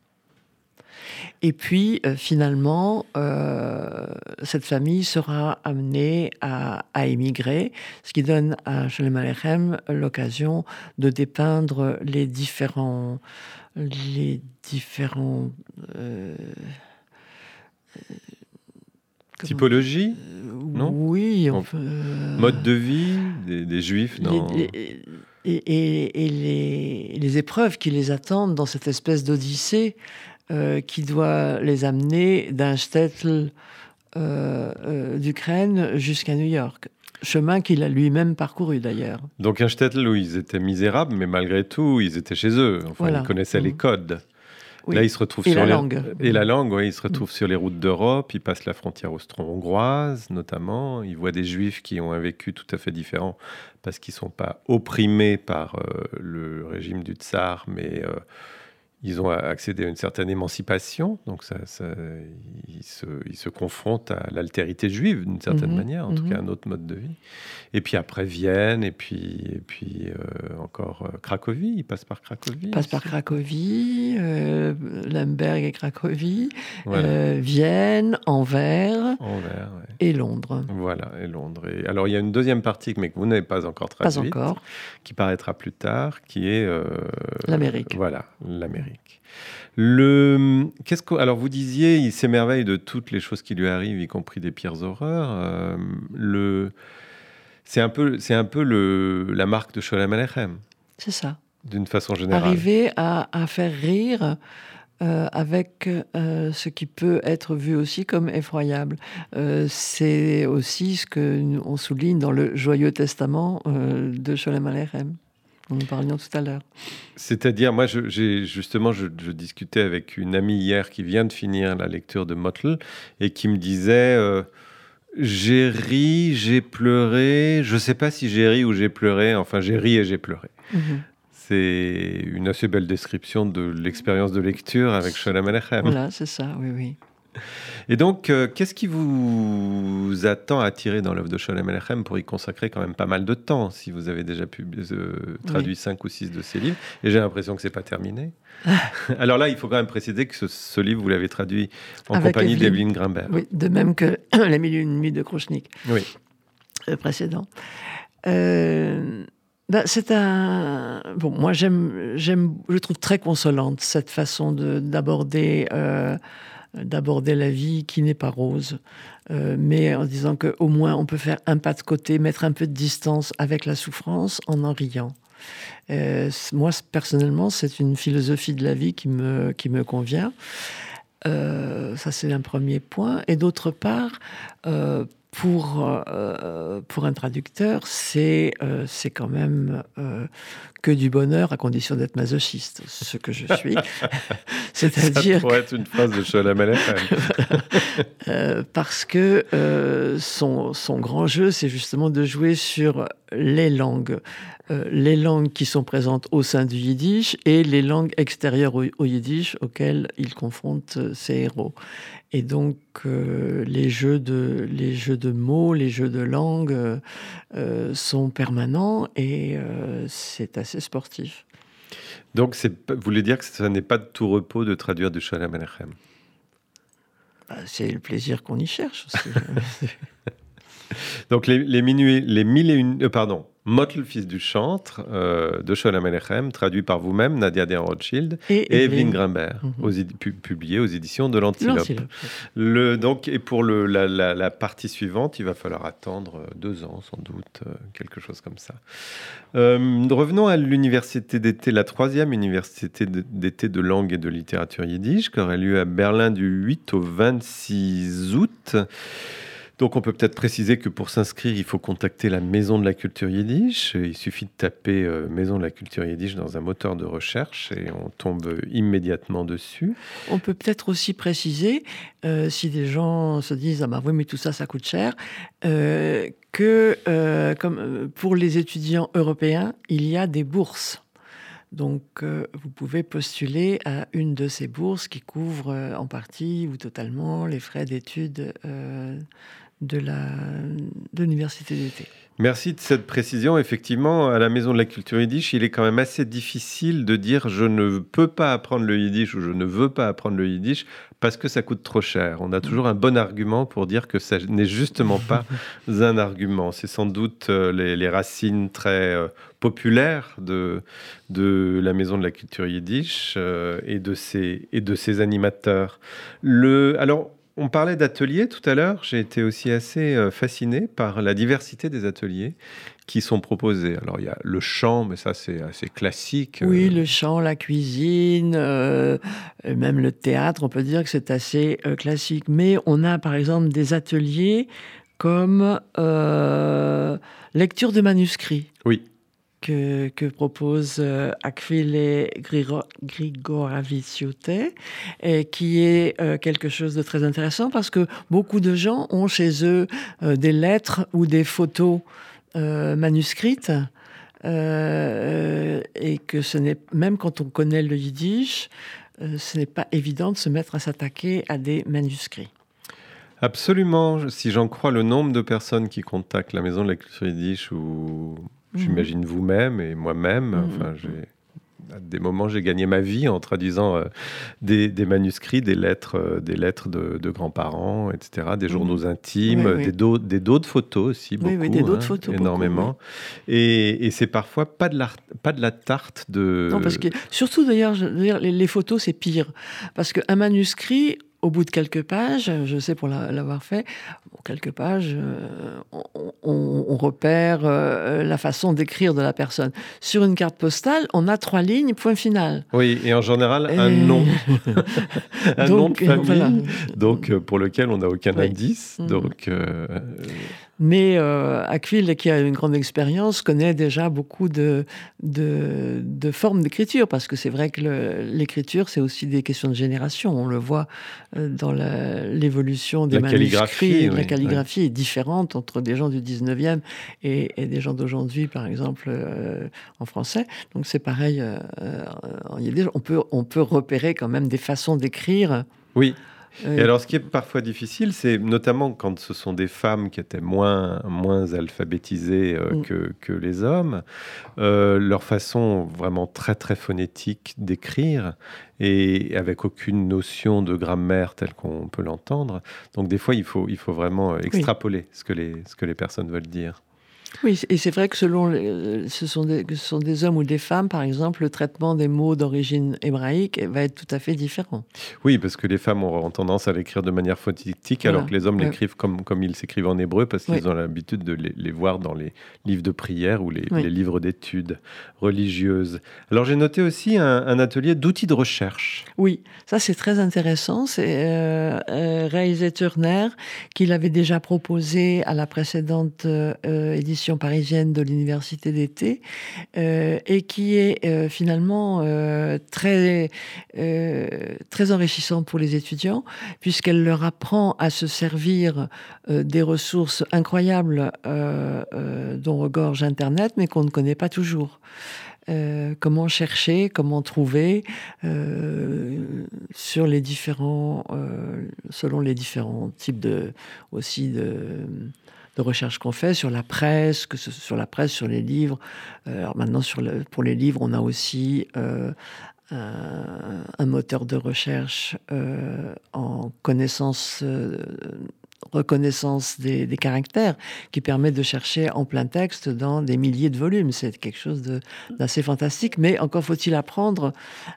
C: Et puis, euh, finalement, euh, cette famille sera amenée à, émigrer, ce qui donne à Shalem Aleichem l'occasion de dépeindre les différents, les différents
B: euh, Typologie Non
C: Oui.
B: mode de vie des, juifs dans...
C: et, les, les, épreuves qui les attendent dans cette espèce d'odyssée euh, qui doit les amener d'un shtetl euh, euh, d'Ukraine jusqu'à New York. Chemin qu'il a lui-même parcouru d'ailleurs.
B: Donc un shtetl où ils étaient misérables, mais malgré tout, ils étaient chez eux. Enfin, ils connaissaient les mmh. codes. Là, ils se retrouvent
C: et
B: sur
C: la les... langue.
B: Et la langue, oui, ils se retrouvent mmh. sur les routes d'Europe. Ils passent la frontière austro-hongroise, notamment. Ils voient des juifs qui ont un vécu tout à fait différent parce qu'ils ne sont pas opprimés par le régime du tsar, mais ils ont accédé à une certaine émancipation, donc ça, ils, se, ils, se, confrontent à l'altérité juive d'une certaine mhm, manière, en tout cas mhm. un autre mode de vie. Et puis après Vienne, et puis, et puis euh, encore euh, Cracovie, ils passent par Cracovie. Ils
C: passent par Cracovie, euh, Lemberg et Cracovie, Vienne, Anvers,
B: Anvers
C: et Londres.
B: Voilà, et Londres. Et, alors il y a une deuxième partie, mais que vous n'avez pas encore traduite, qui paraîtra plus tard, qui est...
C: L'Amérique.
B: Voilà, l'Amérique. Le, qu'est-ce que, alors vous disiez, il s'émerveille de toutes les choses qui lui arrivent, y compris des pires horreurs. Euh, le, c'est un peu, c'est un peu le, la marque de Sholem Aleichem.
C: C'est ça.
B: D'une façon générale.
C: Arriver à, à faire rire. Euh, avec euh, ce qui peut être vu aussi comme effroyable. c'est aussi ce que on souligne dans le Joyeux Testament de Sholem Aleichem. Nous parlions tout à l'heure.
B: C'est-à-dire, moi, j'ai justement, je, discutais avec une amie hier qui vient de finir la lecture de Mottl et qui me disait euh, J'ai ri, j'ai pleuré, je ne sais pas si j'ai ri ou j'ai pleuré, enfin, j'ai ri et j'ai pleuré. Mhm. C'est une assez belle description de l'expérience de lecture avec Sholem Alechem.
C: Voilà, c'est ça, oui, oui.
B: Et donc, euh, qu'est-ce qui vous attend à tirer dans l'œuvre de Sholem Alechem pour y consacrer quand même pas mal de temps, si vous avez déjà euh, traduit cinq ou six de ces livres Et j'ai l'impression que c'est pas terminé? Alors là, il faut quand même préciser que ce, livre, vous l'avez traduit en compagnie d'Evelyne Grimbert.
C: Oui, de même que La mille et une nuits de Krouchnik,
B: oui.
C: le précédent. Euh, ben, c'est un bon. Moi, j'aime, j'aime, je trouve très consolante cette façon d'aborder d'aborder la vie qui n'est pas rose, euh, mais en disant qu'au moins on peut faire un pas de côté, mettre un peu de distance avec la souffrance en en riant. Euh, moi, personnellement, c'est une philosophie de la vie qui me, qui me convient. Euh, ça, c'est un premier point. Et d'autre part, pour, pour un traducteur, c'est c'est quand même que du bonheur à condition d'être masochiste, ce que je suis.
B: C'est-à-dire. Ça pourrait être une phrase de Sholem
C: Parce que son, son grand jeu, c'est justement de jouer sur les langues. les langues qui sont présentes au sein du yiddish et les langues extérieures au, au yiddish auxquelles il confronte ses héros. Et donc, euh, les, jeux de, les jeux de mots, les jeux de langue euh, sont permanents et euh, c'est assez sportif.
B: Donc, vous voulez dire que ce n'est pas de tout repos de traduire du Shalom Alechem?
C: Bah, C'est le plaisir qu'on y cherche aussi.
B: donc, les, les, minuits, les mille et une. pardon, Mottl, fils du chantre, euh, de Sholem Alechem, traduit par vous-même, Nadia de Rothschild, et, Evelyne Grimbert, mhm. publié aux éditions de l'Antilope. Le, donc, et pour le, la, partie suivante, il va falloir attendre euh, deux ans, sans doute, euh, quelque chose comme ça. revenons à l'université d'été, la troisième université d'été de langue et de littérature yiddish, qui aurait lieu à Berlin du 8 au 26 août. Donc on peut peut-être préciser que pour s'inscrire, il faut contacter la Maison de la Culture Yiddish. Il suffit de taper euh, Maison de la Culture Yiddish dans un moteur de recherche et on tombe immédiatement dessus.
C: On peut peut-être aussi préciser, euh, si des gens se disent « Ah bah oui, mais tout ça, ça coûte cher euh, que comme pour les étudiants européens, il y a des bourses. Donc, vous pouvez postuler à une de ces bourses qui couvre en partie ou totalement les frais d'études de l'université d'été.
B: Merci de cette précision. Effectivement, à la Maison de la Culture Yiddish, il est quand même assez difficile de dire je ne peux pas apprendre le Yiddish ou je ne veux pas apprendre le Yiddish parce que ça coûte trop cher. On a toujours un bon argument pour dire que ça n'est justement pas un argument. C'est sans doute euh, les, racines très euh, populaires de, de la Maison de la Culture Yiddish euh, et, de ses, et de ses animateurs. Le, alors, on parlait d'ateliers tout à l'heure. J'ai été aussi assez euh, fasciné par la diversité des ateliers qui sont proposés. Alors, il y a le chant, mais ça, c'est assez classique.
C: Oui, euh. le chant, la cuisine, euh, même le théâtre, on peut dire que c'est assez classique. Mais on a, par exemple, des ateliers comme lecture de manuscrits.
B: Oui
C: que, propose euh, Akvile Grigoraviciute, qui est euh, quelque chose de très intéressant parce que beaucoup de gens ont chez eux euh, des lettres ou des photos manuscrites et que ce n'est même quand on connaît le yiddish, ce n'est pas évident de se mettre à s'attaquer à des manuscrits.
B: Absolument. Si j'en crois le nombre de personnes qui contactent la maison de la culture yiddish, ou. J'imagine vous-même et moi-même, mhm. enfin, j'ai à des moments, j'ai gagné ma vie en traduisant euh, des, manuscrits, des lettres, euh, des lettres de, grands-parents, etc., des mhm. journaux intimes, des, dos, des dos de photos aussi, beaucoup, oui, des dos de hein, photos, énormément. et, et c'est parfois pas de, la, pas de la tarte de...
C: Non, parce que surtout d'ailleurs, les, les photos, c'est pire. Parce qu'un manuscrit, au bout de quelques pages, je sais pour l'avoir fait, quelques pages, euh, on, repère euh, la façon d'écrire de la personne. Sur une carte postale, on a trois lignes, point final.
B: Oui, et en général, un nom. un nom de famille, donc, euh, pour lequel on n'a aucun indice. Mm. Donc,
C: mais euh, Aquil, qui a une grande expérience, connaît déjà beaucoup de, de, formes d'écriture, parce que c'est vrai que l'écriture, c'est aussi des questions de génération. On le voit euh, dans l'évolution des manuscrits. La calligraphie est différente entre des gens du 19e et, des gens d'aujourd'hui, par exemple, euh, en français. Donc c'est pareil, euh, on, peut, on peut repérer quand même des façons d'écrire.
B: Oui. Et alors, ce qui est parfois difficile, c'est notamment quand ce sont des femmes qui étaient moins, moins alphabétisées euh, mm. que, que, les hommes, euh, leur façon vraiment très, très phonétique d'écrire et avec aucune notion de grammaire telle qu'on peut l'entendre. Donc, des fois, il faut, il faut vraiment extrapoler ce, que les, ce que les personnes veulent dire.
C: Oui, et c'est vrai que selon ce sont, des, ce sont des hommes ou des femmes, par exemple, le traitement des mots d'origine hébraïque va être tout à fait différent.
B: Oui, parce que les femmes auront tendance à l'écrire de manière phonétique, alors que les hommes l'écrivent comme, comme ils s'écrivent en hébreu, parce qu'ils ont l'habitude de les, voir dans les livres de prière ou les, livres d'études religieuses. Alors j'ai noté aussi un, atelier d'outils de recherche.
C: Oui, ça c'est très intéressant. C'est euh, euh, réalisé Turner qui l'avait déjà proposé à la précédente euh, édition parisienne de l'université d'été euh, et qui est euh, finalement euh, très, très enrichissante pour les étudiants puisqu'elle leur apprend à se servir des ressources incroyables dont regorge Internet mais qu'on ne connaît pas toujours. comment chercher, comment trouver sur les différents, selon les différents types de aussi de de recherche qu'on fait sur la presse, que sur la presse, sur les livres. Euh, alors maintenant, sur pour les livres, on a aussi euh, un, moteur de recherche euh, en connaissance reconnaissance des, caractères qui permet de chercher en plein texte dans des milliers de volumes. C'est quelque chose d'assez fantastique, mais encore faut-il apprendre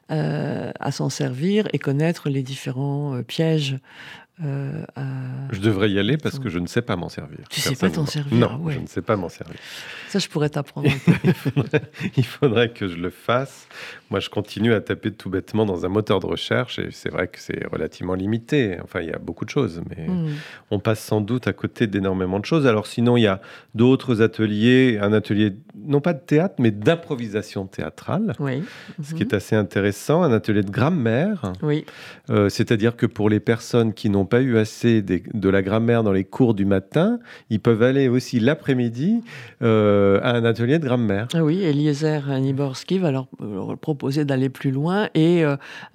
C: à s'en servir et connaître les différents pièges
B: euh, je devrais y aller parce que je ne sais pas m'en servir.
C: Tu sais pas t'en servir
B: Non, je ne sais pas m'en servir.
C: Ça, je pourrais t'apprendre un peu.
B: il, faudrait, que je le fasse. Moi, je continue à taper tout bêtement dans un moteur de recherche et c'est vrai que c'est relativement limité. Enfin, il y a beaucoup de choses, mais hmm. on passe sans doute à côté d'énormément de choses. Alors, sinon, il y a d'autres ateliers, un atelier non pas de théâtre, mais d'improvisation théâtrale,
C: oui.
B: ce qui est assez intéressant, un atelier de grammaire.
C: Oui.
B: Euh, c'est-à-dire que pour les personnes qui n'ont pas eu assez de la grammaire dans les cours du matin, ils peuvent aller aussi l'après-midi euh, à un atelier de grammaire.
C: Ah oui, Eliezer Niborski va leur proposer d'aller plus loin et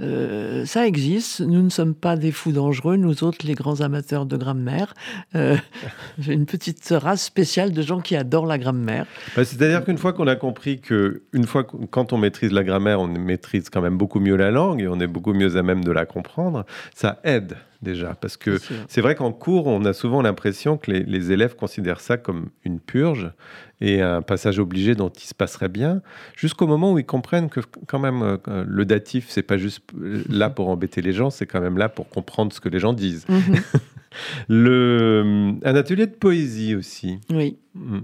C: euh, ça existe. Nous ne sommes pas des fous dangereux, nous autres, les grands amateurs de grammaire. J'ai une petite race spéciale de gens qui adorent la grammaire.
B: Bah, c'est-à-dire qu'une fois qu'on a compris que, une fois quand on maîtrise la grammaire, on maîtrise quand même beaucoup mieux la langue et on est beaucoup mieux à même de la comprendre, ça aide déjà. Parce que c'est vrai qu'en cours, on a souvent l'impression que les, élèves considèrent ça comme une purge et un passage obligé dont il se passerait bien, jusqu'au moment où ils comprennent que quand même euh, le datif, c'est pas juste euh, là pour embêter les gens, c'est quand même là pour comprendre ce que les gens disent. Mhm. le, un atelier de poésie aussi.
C: Oui. Mm.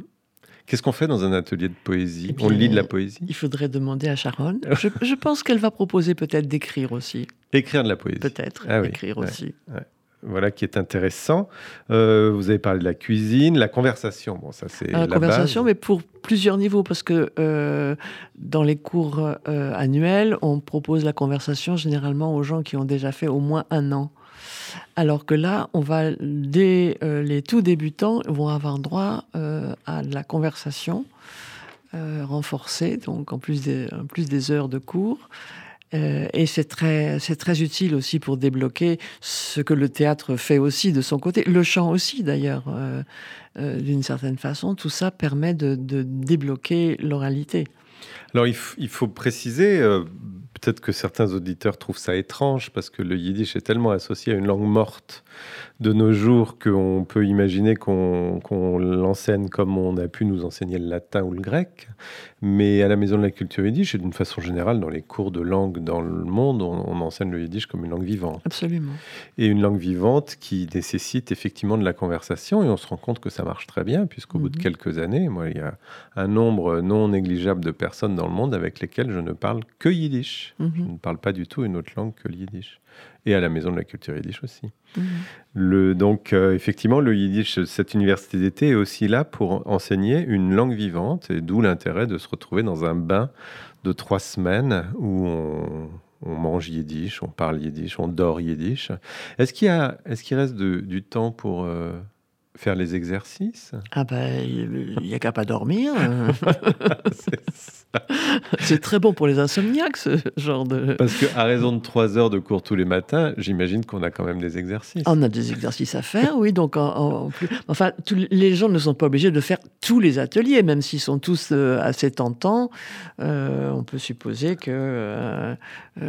B: Qu'est-ce qu'on fait dans un atelier de poésie On lit de la poésie
C: Il faudrait demander à Sharon. je, pense qu'elle va proposer peut-être d'écrire aussi.
B: Écrire de la poésie.
C: Peut-être, ah écrire aussi.
B: Voilà qui est intéressant. Euh, vous avez parlé de la cuisine, la conversation. Bon, ça c'est la,
C: conversation, mais pour plusieurs niveaux, parce que euh, dans les cours euh, annuels, on propose la conversation généralement aux gens qui ont déjà fait au moins un an. Alors que là, on va, dès euh, les tout débutants, vont avoir droit euh, à de la conversation. renforcée, donc en plus des, heures de cours. et c'est très, utile aussi pour débloquer ce que le théâtre fait aussi de son côté, le chant aussi d'ailleurs, d'une certaine façon. Tout ça permet de, débloquer l'oralité.
B: Alors il, faut préciser, peut-être que certains auditeurs trouvent ça étrange parce que le yiddish est tellement associé à une langue morte de nos jours qu'on peut imaginer qu'on l'enseigne comme on a pu nous enseigner le latin ou le grec. Mais à la Maison de la Culture Yiddish, et d'une façon générale, dans les cours de langue dans le monde, on, enseigne le Yiddish comme une langue vivante.
C: Absolument.
B: Et une langue vivante qui nécessite effectivement de la conversation. Et on se rend compte que ça marche très bien, puisqu'au bout de mhm. quelques années, moi, il y a un nombre non négligeable de personnes dans le monde avec lesquelles je ne parle que Yiddish. Mhm. Je ne parle pas du tout une autre langue que le Yiddish et à la Maison de la Culture Yiddish aussi. Mhm. Le, donc, euh, effectivement, le Yiddish, cette université d'été est aussi là pour enseigner une langue vivante, et d'où l'intérêt de se retrouver dans un bain de trois semaines où on, mange yiddish, on parle yiddish, on dort yiddish. Est-ce qu'il, est qu'il reste du temps pour euh, faire les exercices
C: Ah ben, il n'y a qu'à pas dormir. c'est très bon pour les insomniaques, ce genre de...
B: Parce qu'à raison de trois heures de cours tous les matins, j'imagine qu'on a quand même des exercices.
C: On a des exercices à faire, oui. Donc, enfin, tous les gens ne sont pas obligés de faire tous les ateliers, même s'ils sont tous euh, assez tentants. Euh, on peut supposer euh,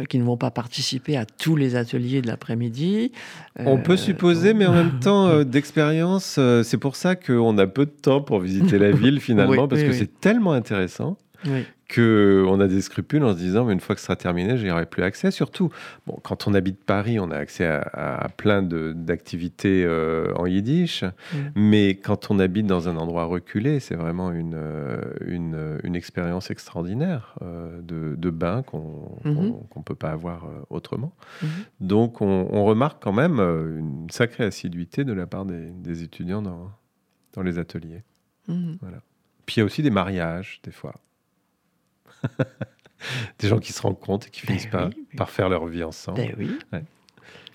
C: qu'ils ne vont pas participer à tous les ateliers de l'après-midi.
B: on peut supposer, mais en même temps, d'expérience, c'est pour ça qu'on a peu de temps pour visiter la ville finalement, parce que c'est tellement intéressant qu'on a des scrupules en se disant, mais une fois que ce sera terminé, je aurai plus accès. Surtout, bon, quand on habite Paris, on a accès à, plein d'activités euh, en yiddish, mais quand on habite dans un endroit reculé, c'est vraiment une, euh, une, une, expérience extraordinaire euh, de, de, bain qu'on ne mm-hmm. peut pas avoir autrement. Mm-hmm. Donc, on, remarque quand même une sacrée assiduité de la part des, des étudiants dans, dans les ateliers. Mm-hmm. Voilà. Puis il y a aussi des mariages, des fois. des gens qui se rencontrent et qui finissent ben par, faire leur vie ensemble.
C: Ben oui.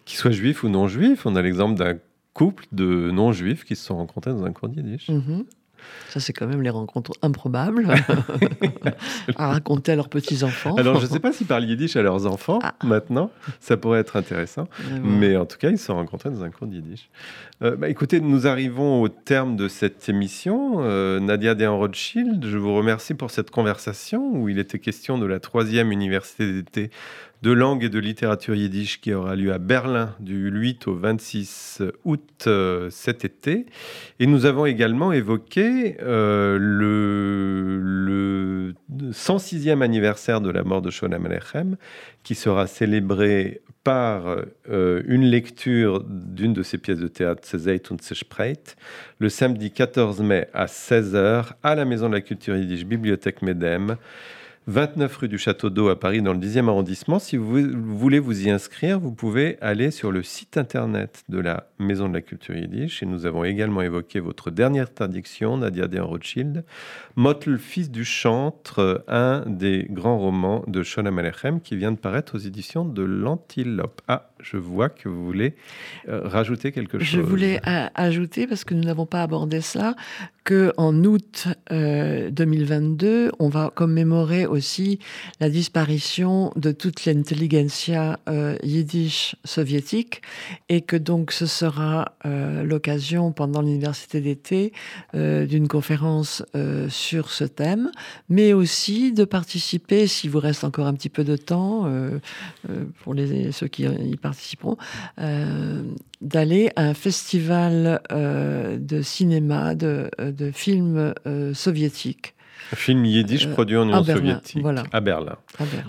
B: Qu'ils soient juifs ou non juifs, on a l'exemple d'un couple de non juifs qui se sont rencontrés dans un cours.
C: Mm-hmm. Ça, c'est quand même les rencontres improbables à raconter à leurs petits-enfants.
B: Alors, je ne sais pas s'ils parlent yiddish à leurs enfants ah. maintenant. Ça pourrait être intéressant. Mais en tout cas, ils se sont rencontrés dans un cours de yiddish. Euh, bah, écoutez, nous arrivons au terme de cette émission. Euh, Nadia Dehan Rothschild, je vous remercie pour cette conversation où il était question de la troisième université d'été de langue et de littérature yiddish qui aura lieu à Berlin du 8 au 26 août euh, cet été. Et nous avons également évoqué euh, le, le, 106e anniversaire de la mort de Sholem Aleichem, qui sera célébré par euh, une lecture d'une de ses pièces de théâtre, Zeit und le samedi 14 mai à 16h à la Maison de la Culture Yiddish, Bibliothèque Medem. 29 rue du Château d'Eau à Paris, dans le 10e arrondissement. Si vous voulez vous y inscrire, vous pouvez aller sur le site internet de la Maison de la Culture Yiddish. Et nous avons également évoqué votre dernière interdiction, Nadia de Rothschild, Mottl, fils du chantre, un des grands romans de Shona Alechem qui vient de paraître aux éditions de l'Antilope. Ah, je vois que vous voulez euh, rajouter quelque chose.
C: Je voulais ajouter, parce que nous n'avons pas abordé ça, qu'en août 2022, euh, on va commémorer aussi la disparition de toute l'intelligentsia euh, yiddish soviétique et que donc ce sera l'occasion pendant l'université d'été d'une conférence sur ce thème, mais aussi de participer, s'il vous reste encore un petit peu de temps, pour les, ceux qui y participeront, euh, d'aller à un festival euh, de cinéma, de, euh, de films soviétiques.
B: Un film yiddish produit en Union soviétique, à, Berlin.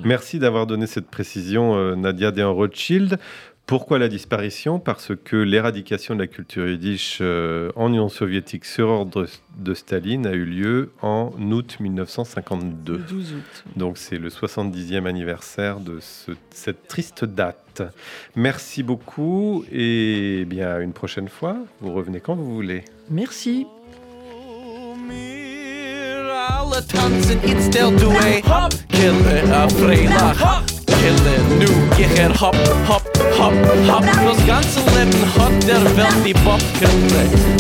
B: Merci d'avoir donné cette précision, Nadia Dehan Rothschild. Pourquoi la disparition? Parce que l'éradication de la culture yiddish euh, en Union soviétique sur ordre de Staline a eu lieu en août 1952.
C: 12 août.
B: Donc c'est le 70e anniversaire de cette triste date. Merci beaucoup et bien une prochaine fois, vous revenez quand vous voulez.
C: Merci.
A: mir alle tanzen it's still the way. Hop! Kill it a freilach hop! Kill it nu ich er hop hop hop hop. Das ganze leben hat der welt die bop kill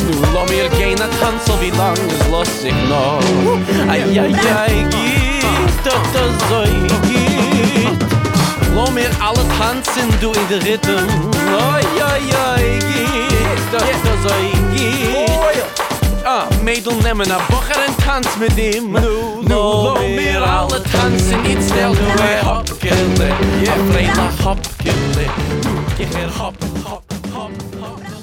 A: nu lo mir gehen a tanzen wie lang es lost sich no ay ay ay git doch das so Lo mir alle tanzen du in der Rhythm. Oi, oi, oi, git doch das so ein Ah, Mädel nemmen a Bocher en tanz mit ihm. Nu, nu, lo mir alle tanzen Jetzt stell du a Hopkele Ja, Freila Hopkele Nu, geh her hop, hop, hop, hop